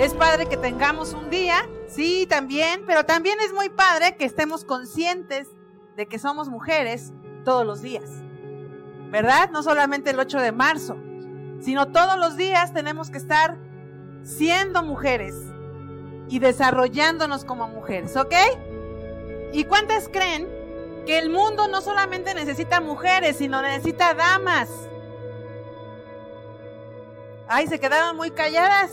Es padre que tengamos un día, sí, también, pero también es muy padre que estemos conscientes de que somos mujeres todos los días. ¿Verdad? No solamente el 8 de marzo, sino todos los días tenemos que estar siendo mujeres y desarrollándonos como mujeres, ¿ok? ¿Y cuántas creen que el mundo no solamente necesita mujeres, sino necesita damas? Ay, se quedaron muy calladas.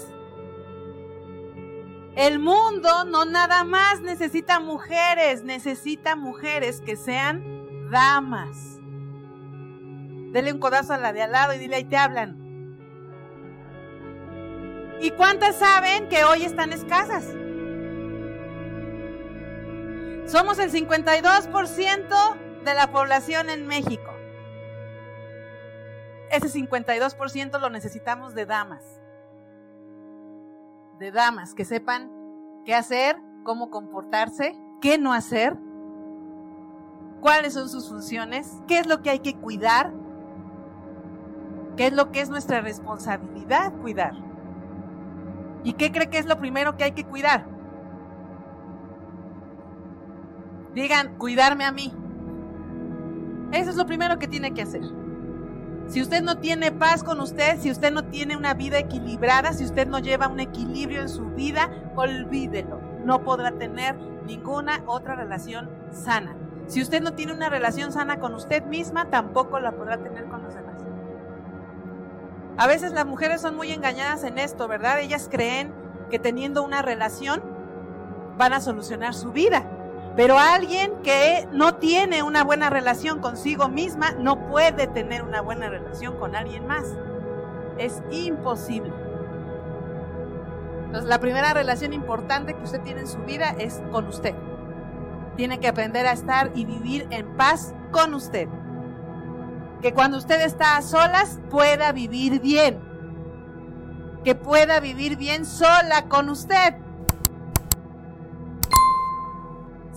El mundo no nada más necesita mujeres, necesita mujeres que sean damas. Dele un codazo a la de al lado y dile, ahí te hablan. ¿Y cuántas saben que hoy están escasas? Somos el 52% de la población en México. Ese 52% lo necesitamos de damas. De damas que sepan qué hacer, cómo comportarse, qué no hacer, cuáles son sus funciones, qué es lo que hay que cuidar, qué es lo que es nuestra responsabilidad cuidar. ¿Y qué cree que es lo primero que hay que cuidar? Digan, cuidarme a mí. Eso es lo primero que tiene que hacer. Si usted no tiene paz con usted, si usted no tiene una vida equilibrada, si usted no lleva un equilibrio en su vida, olvídelo. No podrá tener ninguna otra relación sana. Si usted no tiene una relación sana con usted misma, tampoco la podrá tener con los demás. A veces las mujeres son muy engañadas en esto, ¿verdad? Ellas creen que teniendo una relación van a solucionar su vida. Pero alguien que no tiene una buena relación consigo misma no puede tener una buena relación con alguien más. Es imposible. Entonces, la primera relación importante que usted tiene en su vida es con usted. Tiene que aprender a estar y vivir en paz con usted que cuando usted está a solas pueda vivir bien, que pueda vivir bien sola con usted.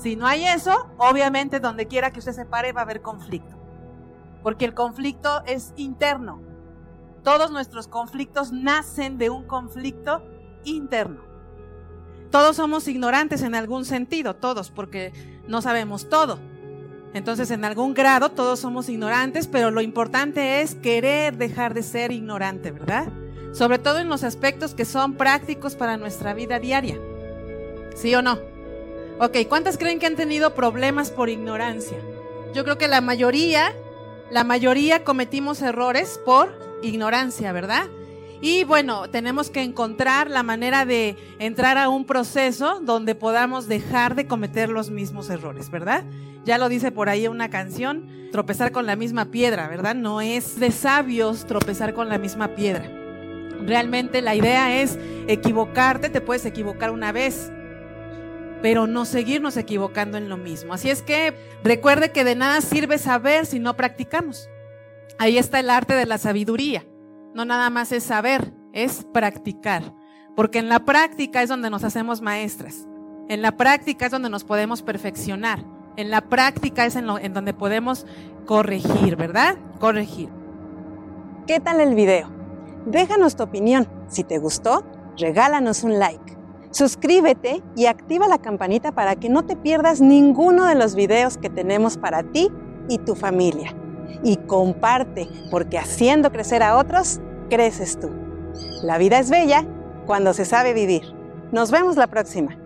Si no hay eso, obviamente donde quiera que usted se pare va a haber conflicto, porque el conflicto es interno. Todos nuestros conflictos nacen de un conflicto interno. Todos somos ignorantes en algún sentido, todos, porque no sabemos todo. Entonces, en algún grado todos somos ignorantes, pero lo importante es querer dejar de ser ignorante, ¿verdad? Sobre todo en los aspectos que son prácticos para nuestra vida diaria. ¿Sí o no? Ok, ¿cuántas creen que han tenido problemas por ignorancia? Yo creo que la mayoría, la mayoría cometimos errores por ignorancia, ¿verdad? Y bueno, tenemos que encontrar la manera de entrar a un proceso donde podamos dejar de cometer los mismos errores, ¿verdad? Ya lo dice por ahí una canción, tropezar con la misma piedra, ¿verdad? No es de sabios tropezar con la misma piedra. Realmente la idea es equivocarte, te puedes equivocar una vez, pero no seguirnos equivocando en lo mismo. Así es que recuerde que de nada sirve saber si no practicamos. Ahí está el arte de la sabiduría. No nada más es saber, es practicar. Porque en la práctica es donde nos hacemos maestras. En la práctica es donde nos podemos perfeccionar. En la práctica es en, en donde podemos corregir, ¿verdad? Corregir. ¿Qué tal el video? Déjanos tu opinión. Si te gustó, regálanos un like. Suscríbete y activa la campanita para que no te pierdas ninguno de los videos que tenemos para ti y tu familia. Y comparte, porque haciendo crecer a otros, creces tú. La vida es bella cuando se sabe vivir. Nos vemos la próxima.